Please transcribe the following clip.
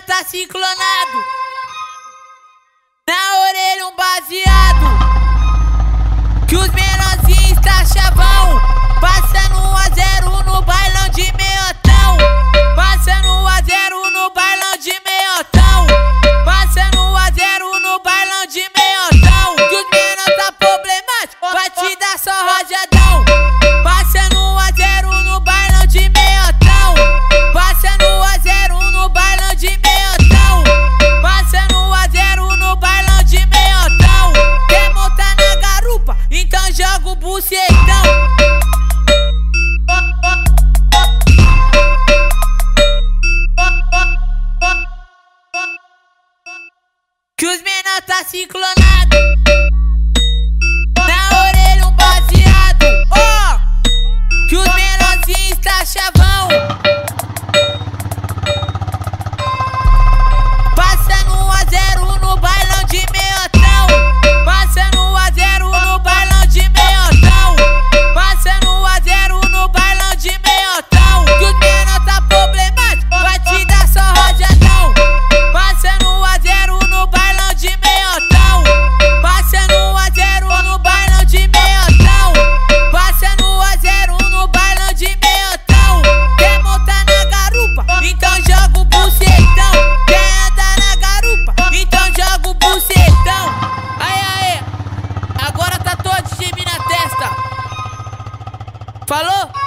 tá ciclonado. bucetão. Que os menor tá ciclonado. Na orelha um baseado. Que os menorzinhos tá chavão. Agora tá todo de mim na testa. Falou?